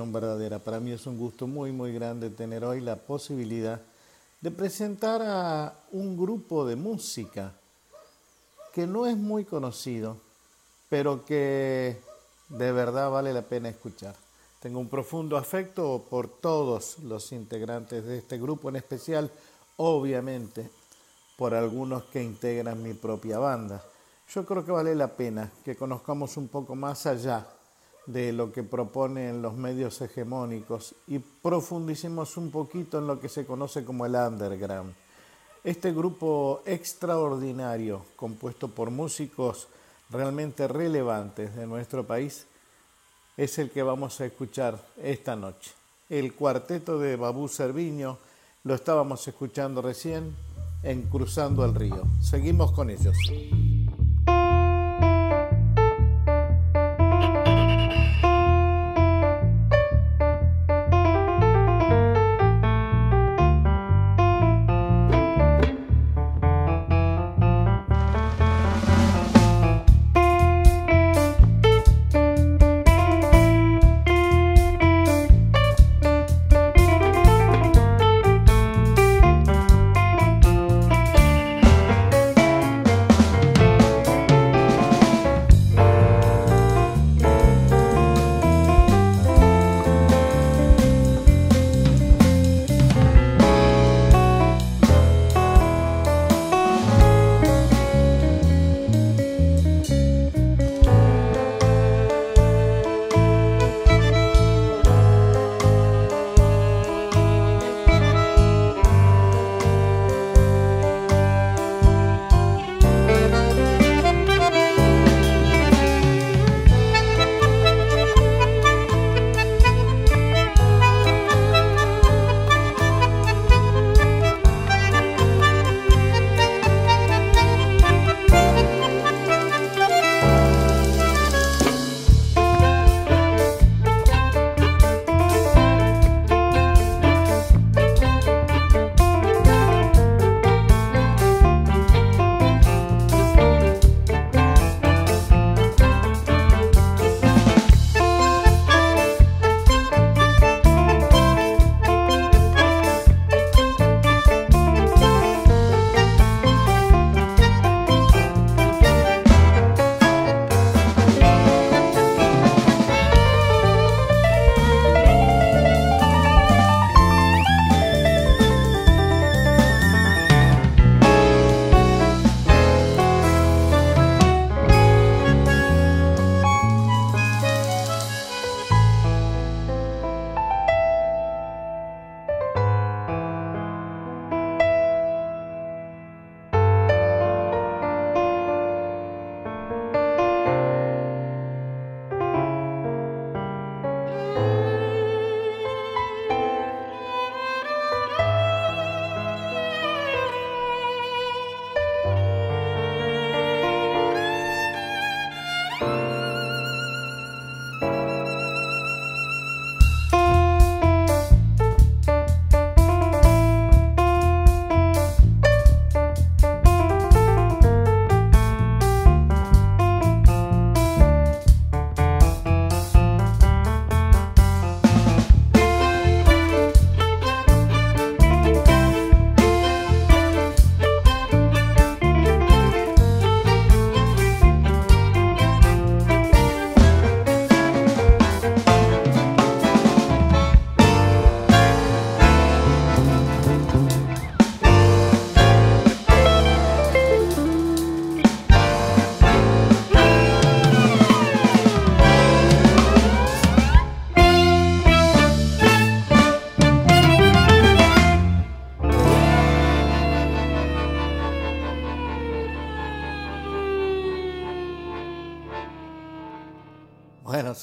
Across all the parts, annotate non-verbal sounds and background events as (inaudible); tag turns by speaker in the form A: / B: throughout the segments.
A: verdadera. Para mí es un gusto muy, muy grande tener hoy la posibilidad de presentar a un grupo de música que no es muy conocido, pero que de verdad vale la pena escuchar. Tengo un profundo afecto por todos los integrantes de este grupo, en especial, obviamente, por algunos que integran mi propia banda. Yo creo que vale la pena que conozcamos un poco más allá de lo que proponen los medios hegemónicos y profundicemos un poquito en lo que se conoce como el underground. Este grupo extraordinario, compuesto por músicos realmente relevantes de nuestro país, es el que vamos a escuchar esta noche. El cuarteto de Babú Cerviño lo estábamos escuchando recién en Cruzando el Río. Seguimos con ellos.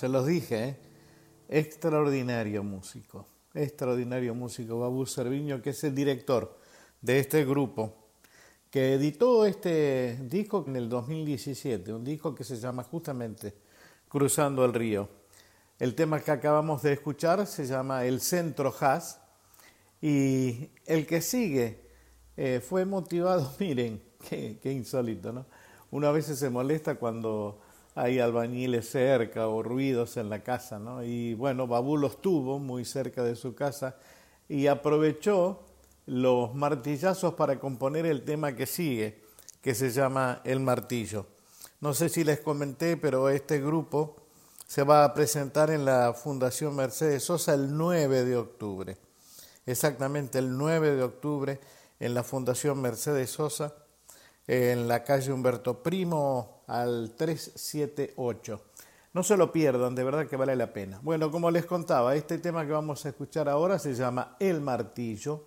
A: Los dije, ¿eh? extraordinario músico, extraordinario músico, Babu Cerviño, que es el director de este grupo, que editó este disco en el 2017, un disco que se llama justamente Cruzando el Río. El tema que acabamos de escuchar se llama El Centro Jazz y el que sigue eh, fue motivado, (laughs) miren, qué, qué insólito, ¿no? Una vez se molesta cuando hay albañiles cerca o ruidos en la casa, ¿no? Y bueno, Babú los tuvo muy cerca de su casa y aprovechó los martillazos para componer el tema que sigue, que se llama El Martillo. No sé si les comenté, pero este grupo se va a presentar en la Fundación Mercedes Sosa el 9 de octubre. Exactamente el 9 de octubre en la Fundación Mercedes Sosa, en la calle Humberto Primo al 378. No se lo pierdan, de verdad que vale la pena. Bueno, como les contaba, este tema que vamos a escuchar ahora se llama El Martillo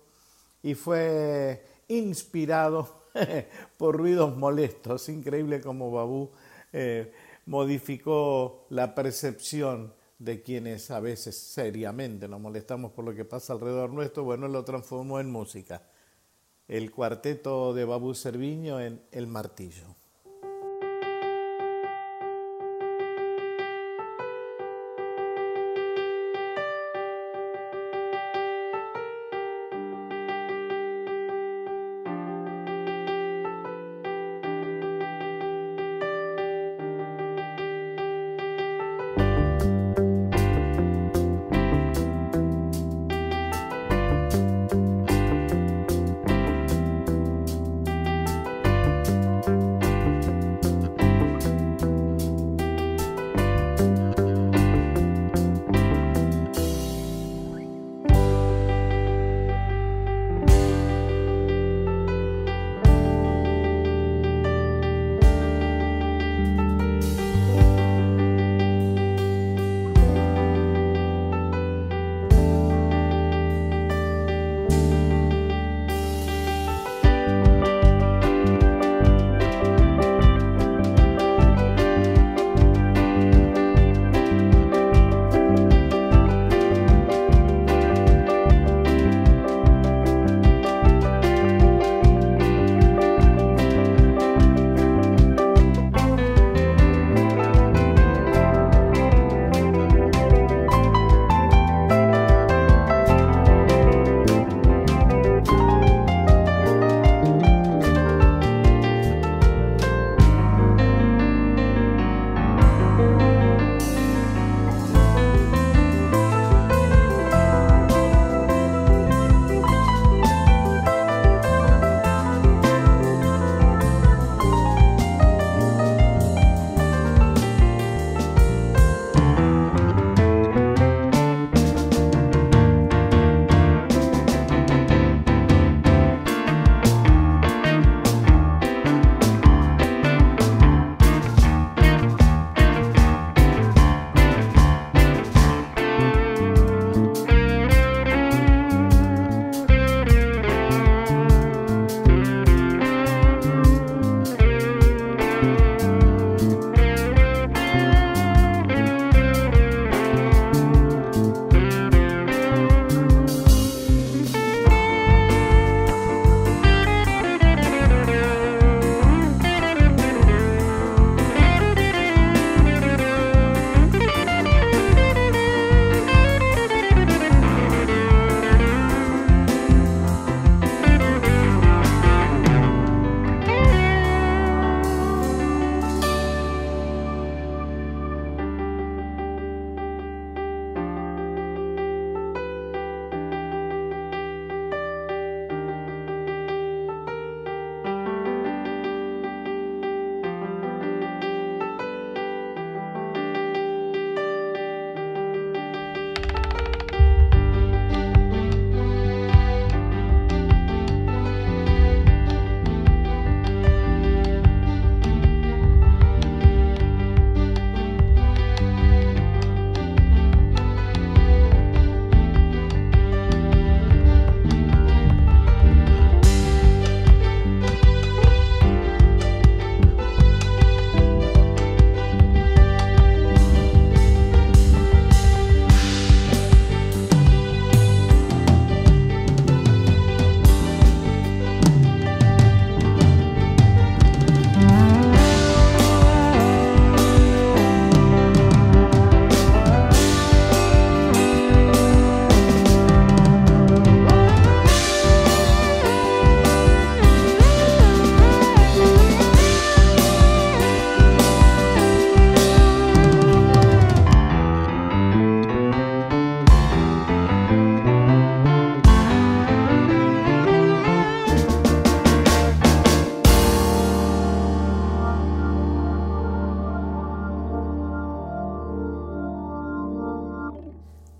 A: y fue inspirado (laughs) por ruidos molestos. Increíble como Babú eh, modificó la percepción de quienes a veces seriamente nos molestamos por lo que pasa alrededor nuestro. Bueno, lo transformó en música. El cuarteto de Babú Cerviño en El Martillo.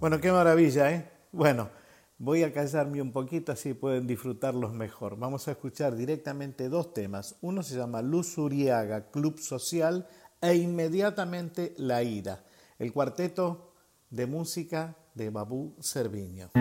A: Bueno, qué maravilla, ¿eh? Bueno, voy a callarme un poquito así pueden disfrutarlos mejor. Vamos a escuchar directamente dos temas. Uno se llama Luz Uriaga, Club Social, e inmediatamente La Ira, el cuarteto de música de Babú Cerviño.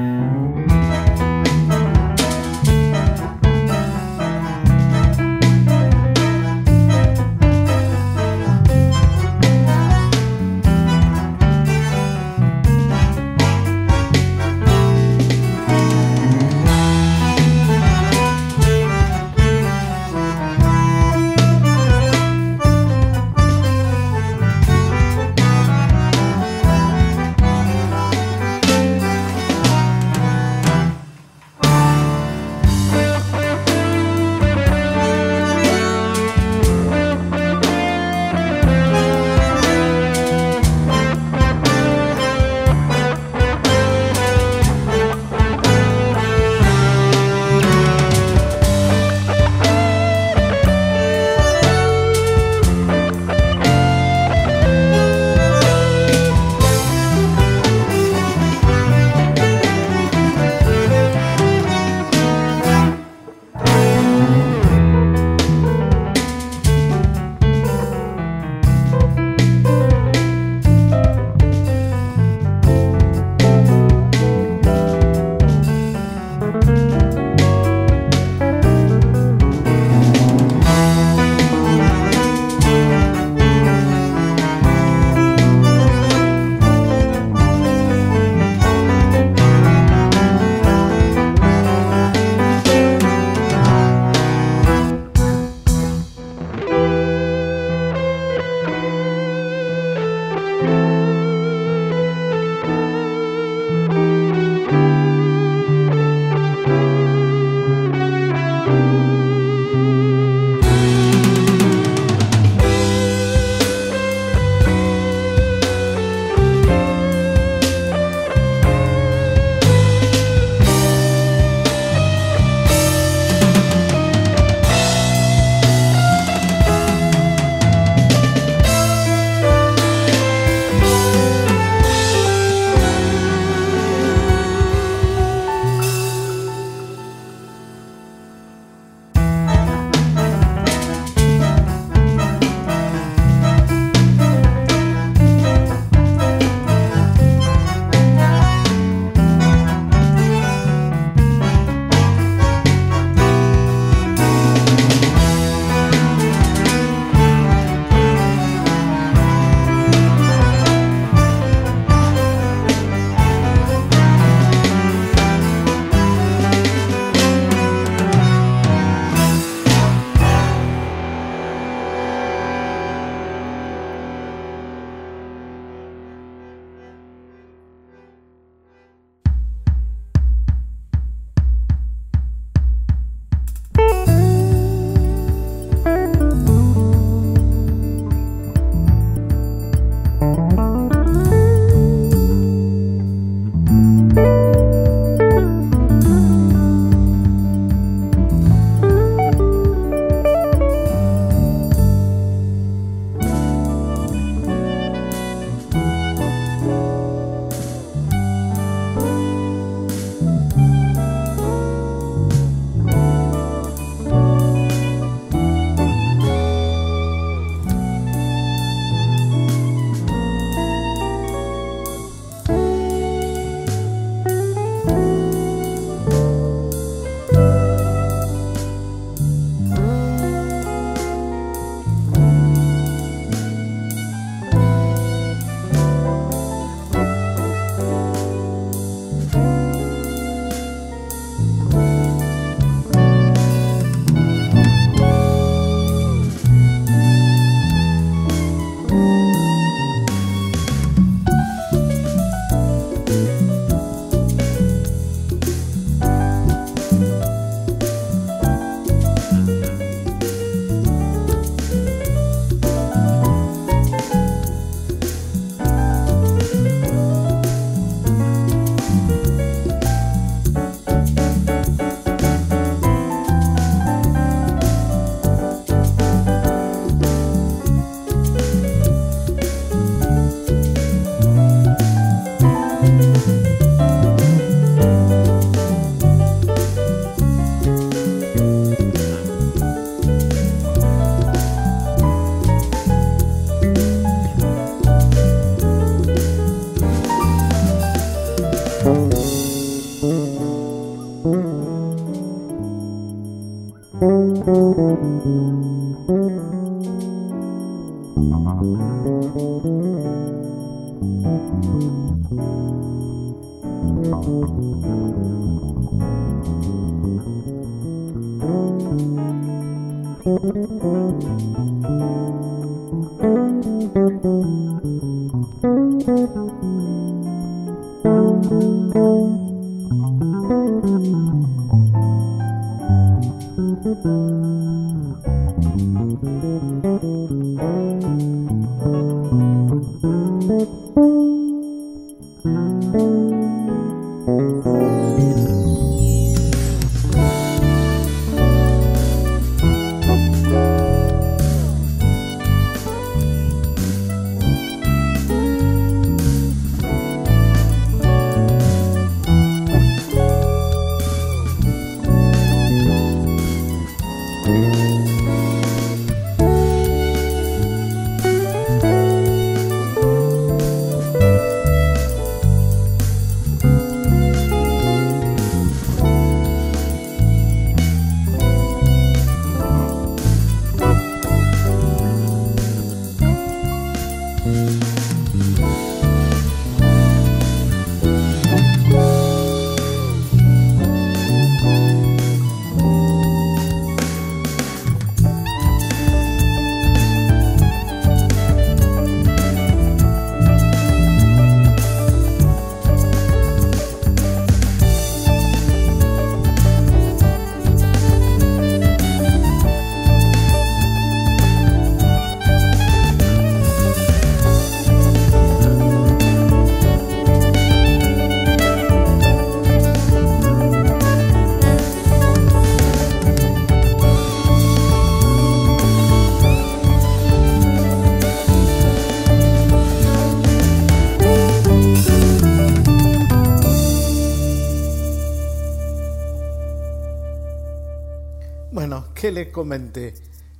A: ¿Qué les comenté?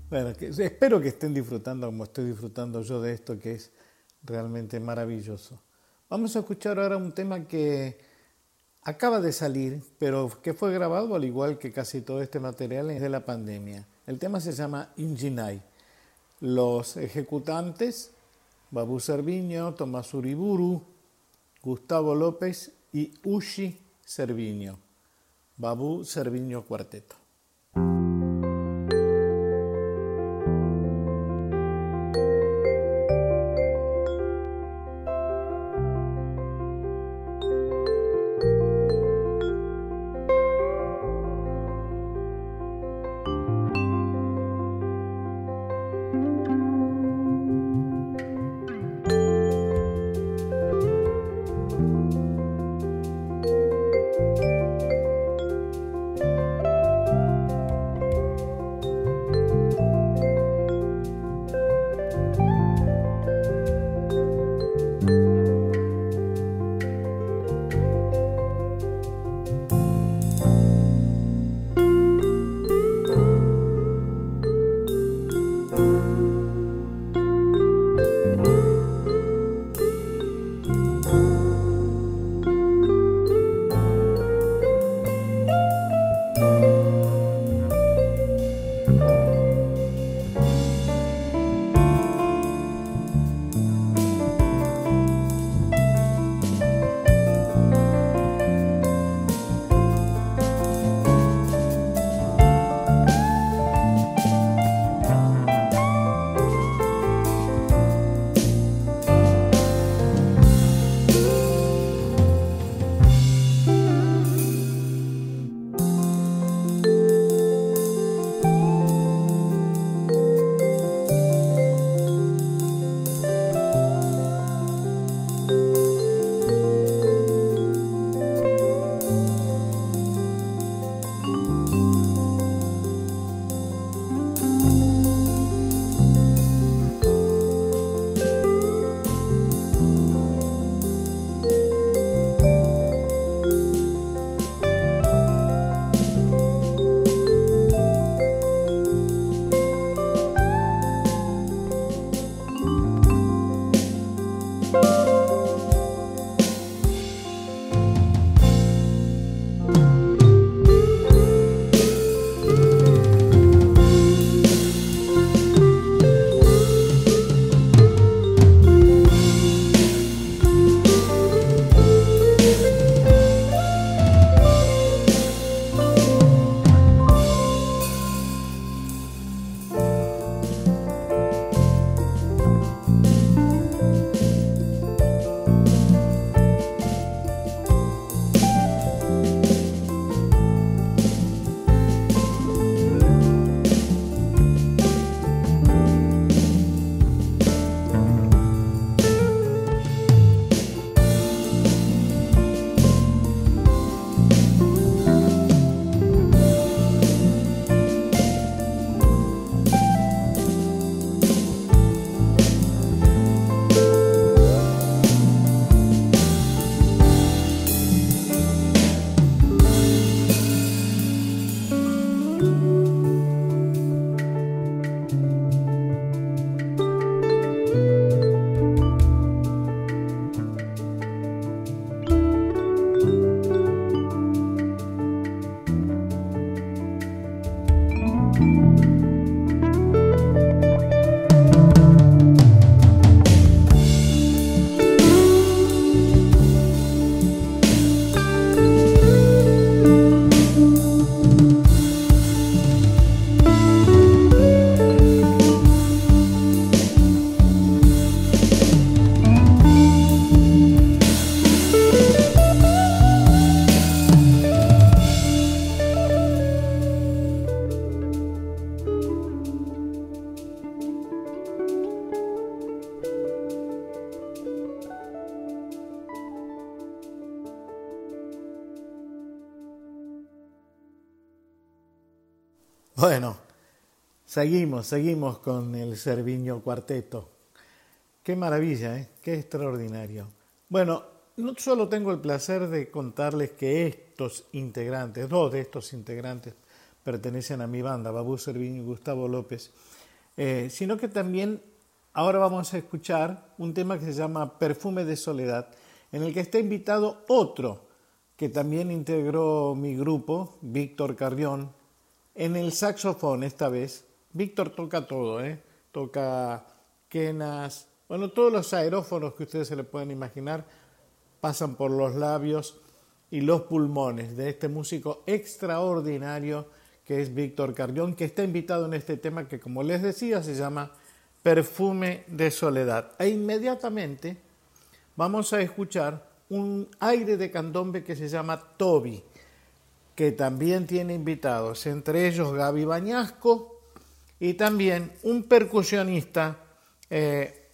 A: Bueno, espero que estén disfrutando como estoy disfrutando yo de esto que es realmente maravilloso. Vamos a escuchar ahora un tema que acaba de salir, pero que fue grabado al igual que casi todo este material de la pandemia. El tema se llama Injinai. Los ejecutantes, Babu Cerviño, Tomás Uriburu, Gustavo López y Ushi Cerviño. Babu Cerviño Cuarteto. Seguimos, seguimos con el Cerviño Cuarteto. Qué maravilla, ¿eh? qué extraordinario. Bueno, no solo tengo el placer de contarles que estos integrantes, dos de estos integrantes, pertenecen a mi banda, Babú Cerviño y Gustavo López, eh, sino que también ahora vamos a escuchar un tema que se llama Perfume de Soledad, en el que está invitado otro que también integró mi grupo, Víctor Carrión, en el saxofón esta vez. Víctor toca todo, ¿eh? toca quenas, bueno, todos los aerófonos que ustedes se le pueden imaginar pasan por los labios y los pulmones de este músico extraordinario que es Víctor Carrión, que está invitado en este tema que, como les decía, se llama Perfume de Soledad. E inmediatamente vamos a escuchar un aire de candombe que se llama Toby, que también tiene invitados, entre ellos Gaby Bañasco y también un percusionista eh,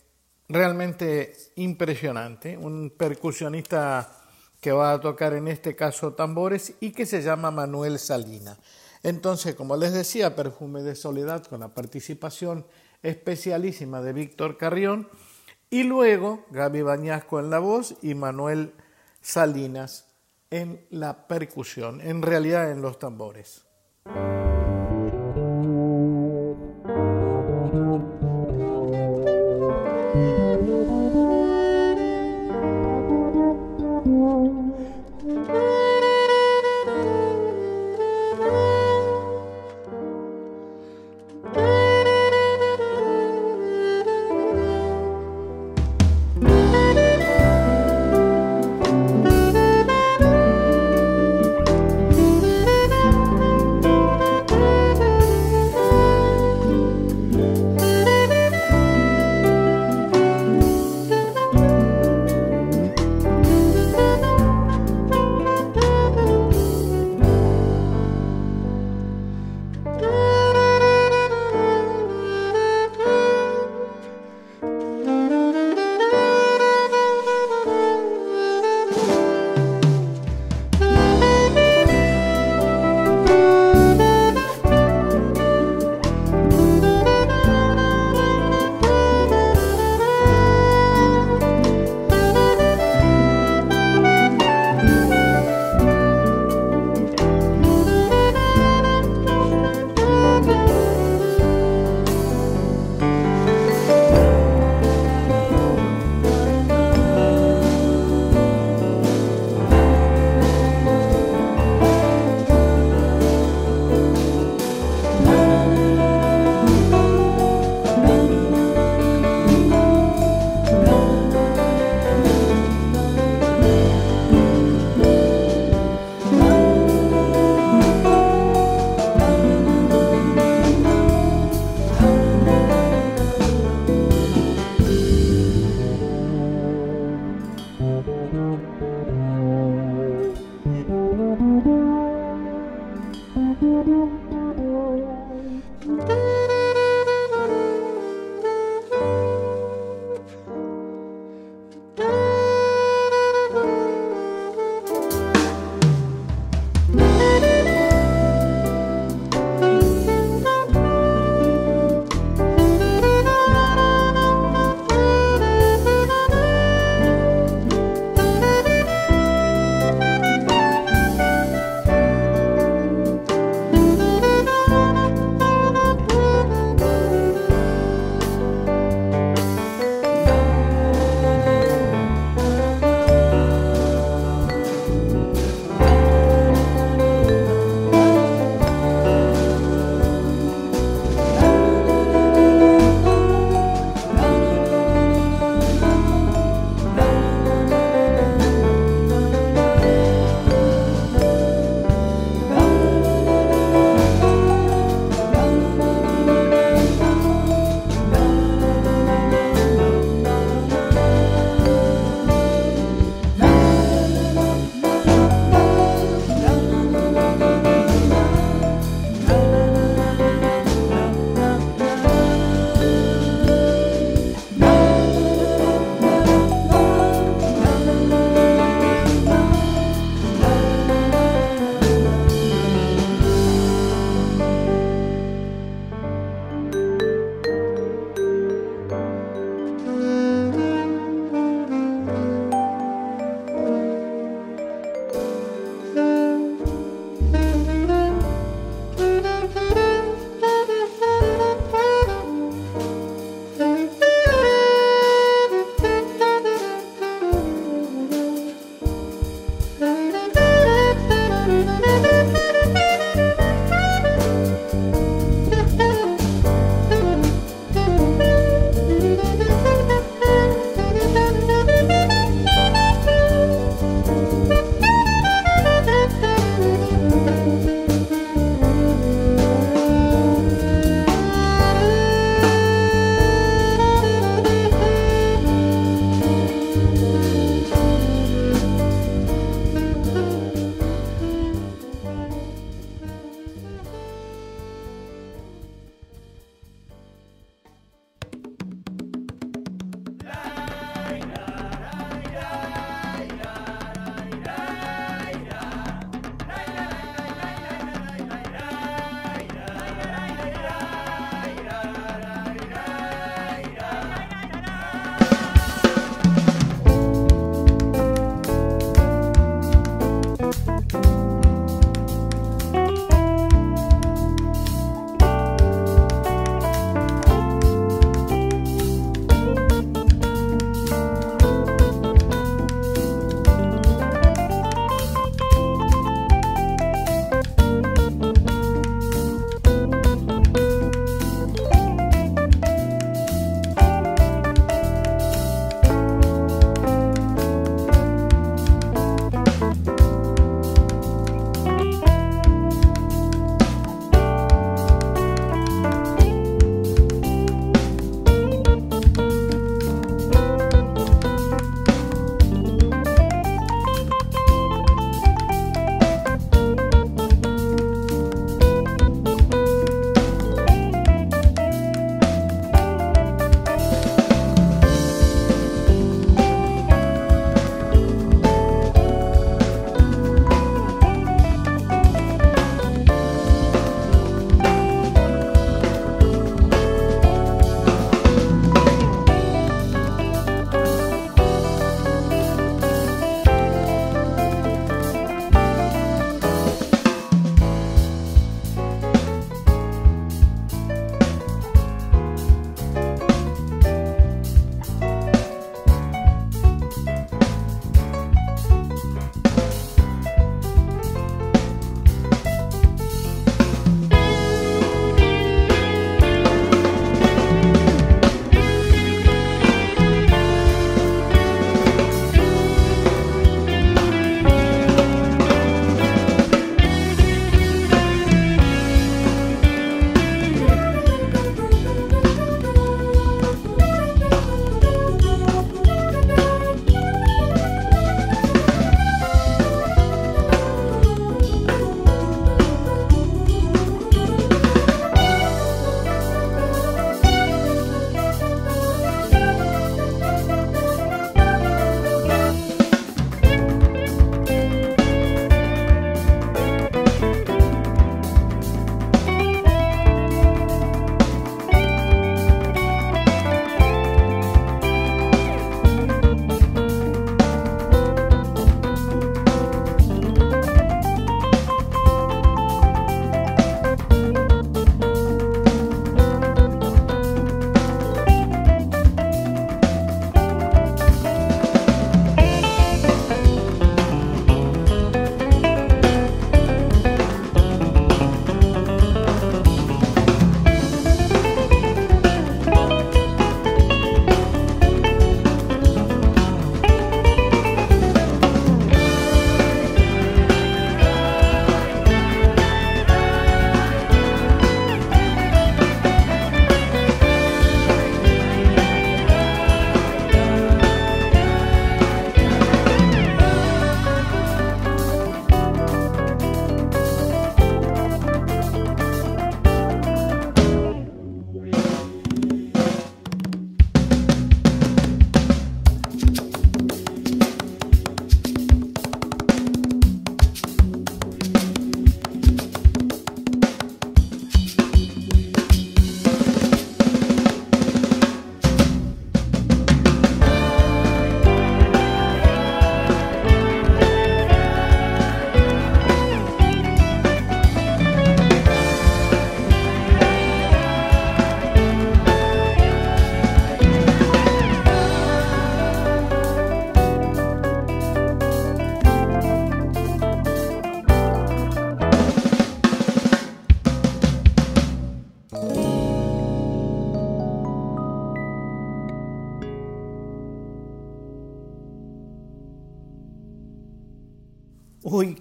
A: realmente impresionante, un percusionista que va a tocar en este caso tambores y que se llama Manuel Salina. Entonces, como les decía, Perfume de Soledad con la participación especialísima de Víctor Carrión y luego Gaby Bañasco en la voz y Manuel Salinas en la percusión, en realidad en los tambores. Thank you.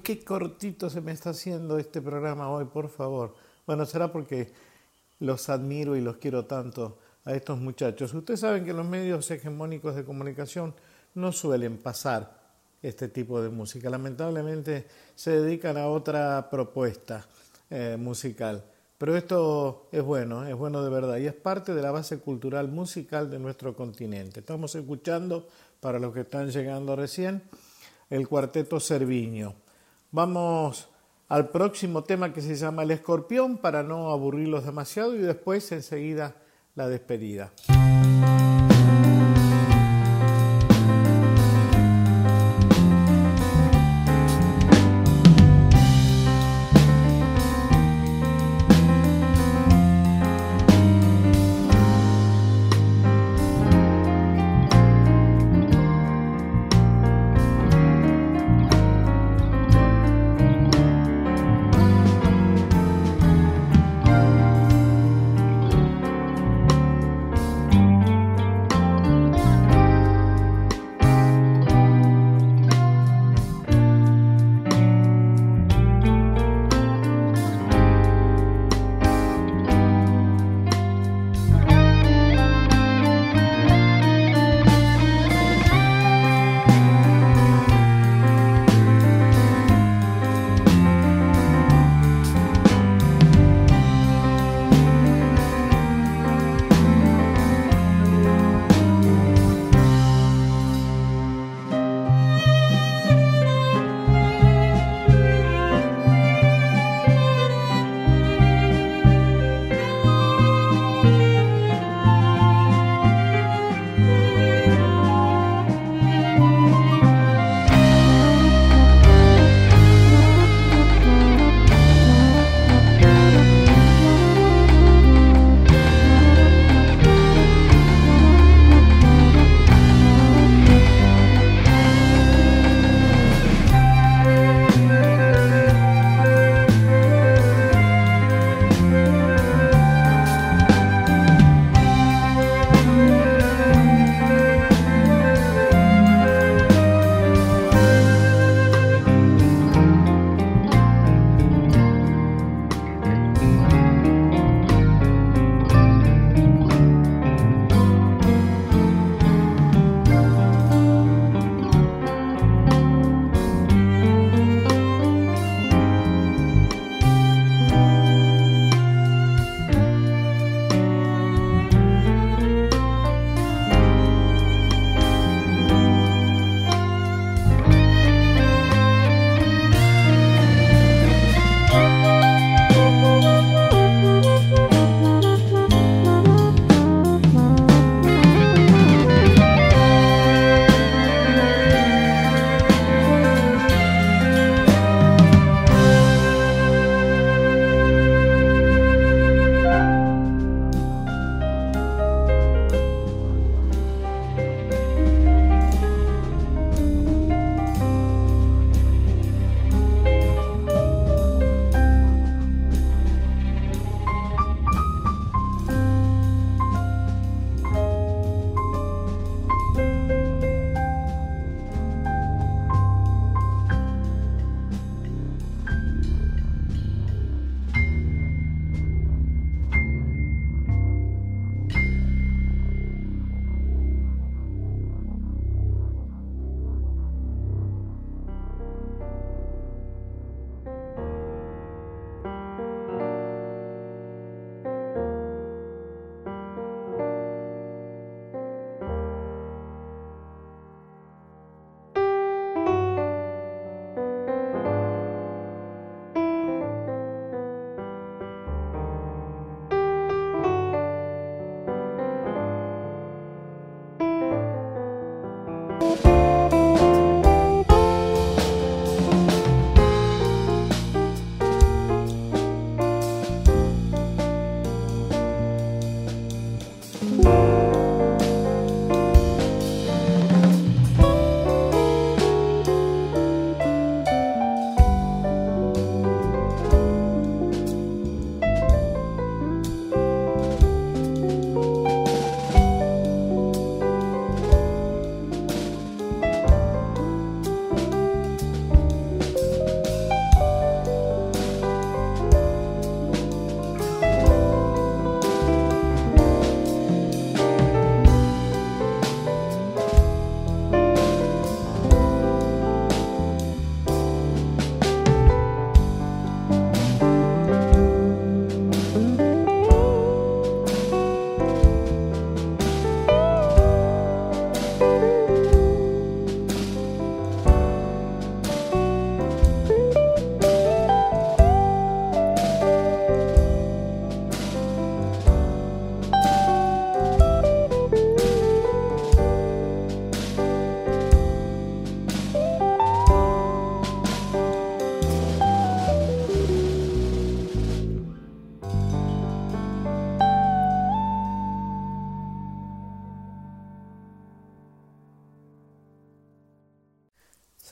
A: Qué cortito se me está haciendo este programa hoy, por favor. Bueno, será porque los admiro y los quiero tanto a estos muchachos. Ustedes saben que los medios hegemónicos de comunicación no suelen pasar este tipo de música. Lamentablemente se dedican a otra propuesta eh, musical. Pero esto es bueno, es bueno de verdad y es parte de la base cultural musical de nuestro continente. Estamos escuchando, para los que están llegando recién, el cuarteto Cerviño. Vamos al próximo tema que se llama El Escorpión para no aburrirlos demasiado y después enseguida la despedida.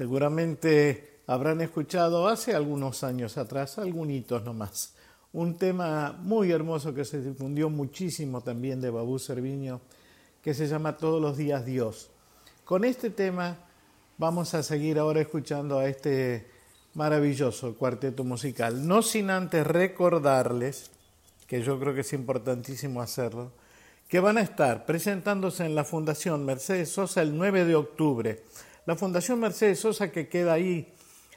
A: Seguramente habrán escuchado hace algunos años atrás, algunos nomás, un tema muy hermoso que se difundió muchísimo también de Babú Serviño, que se llama Todos los días Dios. Con este tema vamos a seguir ahora escuchando a este maravilloso cuarteto musical, no sin antes recordarles, que yo creo que es importantísimo hacerlo, que van a estar presentándose en la Fundación Mercedes Sosa el 9 de octubre la Fundación Mercedes Sosa que queda ahí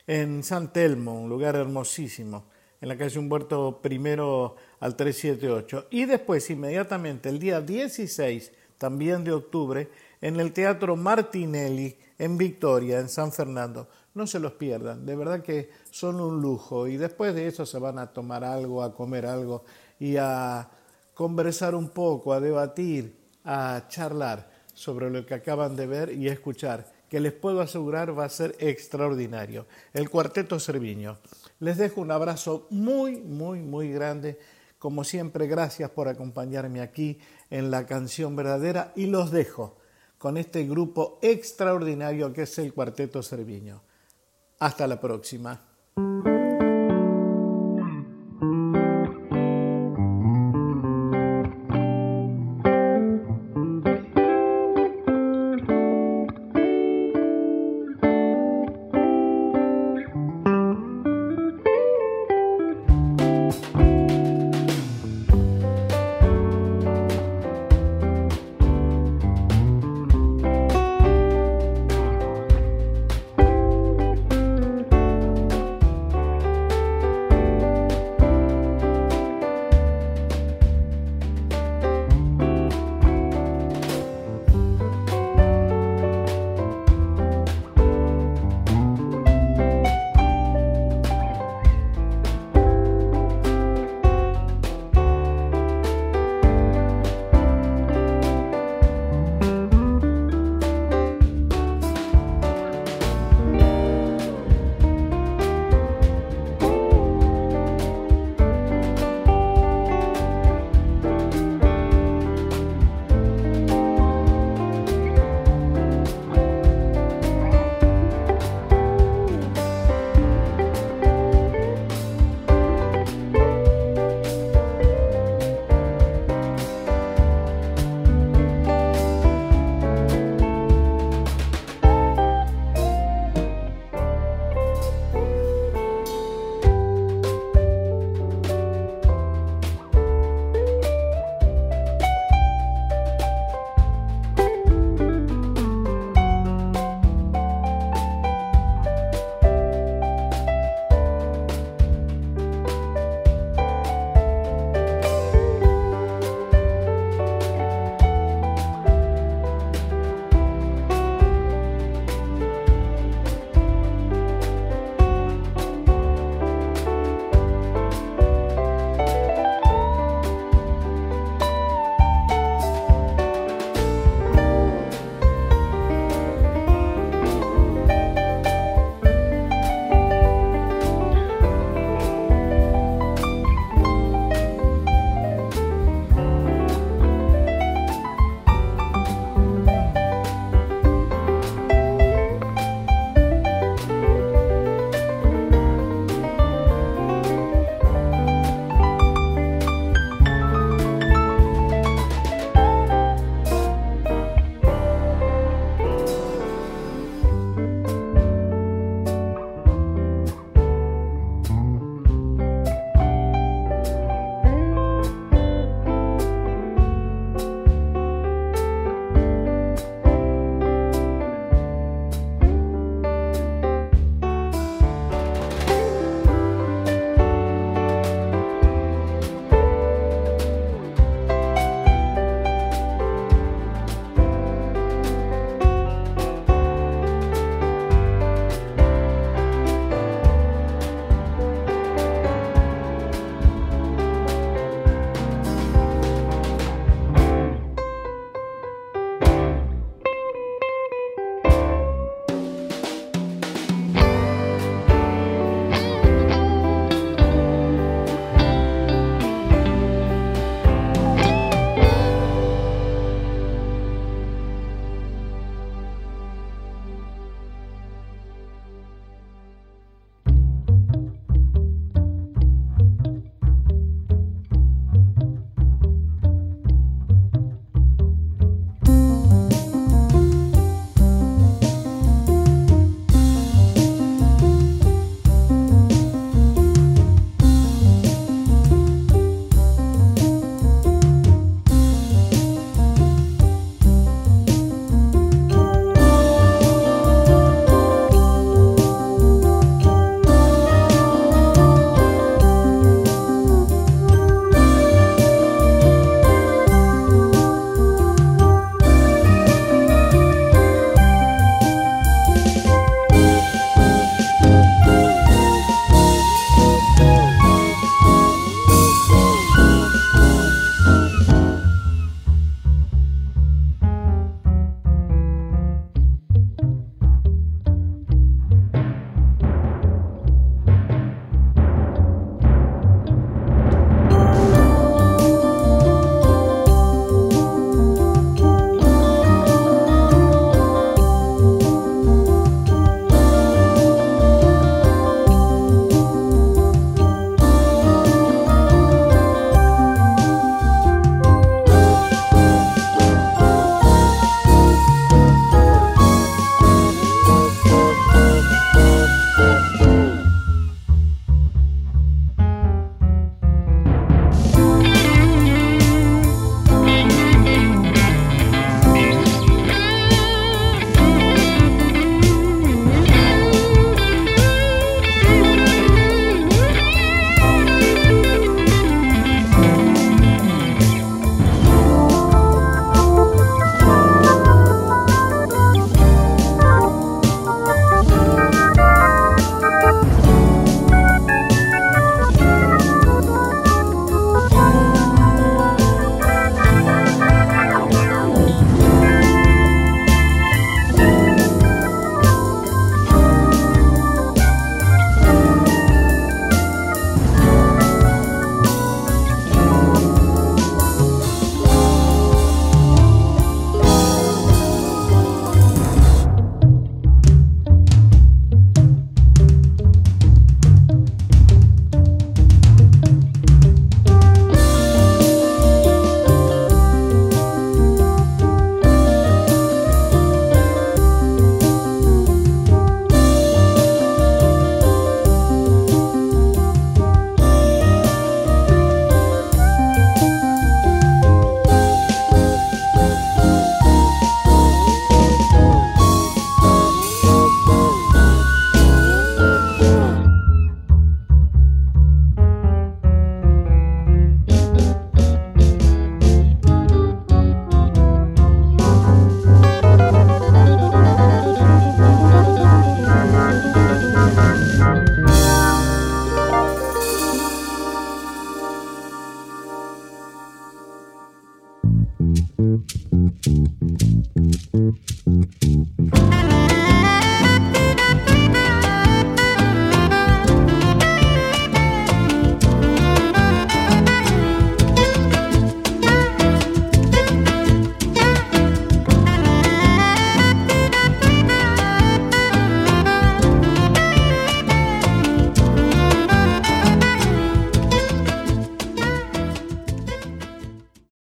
A: en San Telmo, un lugar hermosísimo, en la calle Humberto primero al 378. Y después, inmediatamente, el día 16 también de octubre, en el Teatro Martinelli, en Victoria, en San Fernando. No se los pierdan, de verdad que son un lujo. Y después de eso se van a tomar algo, a comer algo y a conversar un poco, a debatir, a charlar sobre lo que acaban de ver y escuchar que les puedo asegurar va a ser extraordinario. El Cuarteto Cerviño. Les dejo un abrazo muy, muy, muy grande. Como siempre, gracias por acompañarme aquí en la canción verdadera y los dejo con este grupo extraordinario que es el Cuarteto Cerviño. Hasta la próxima.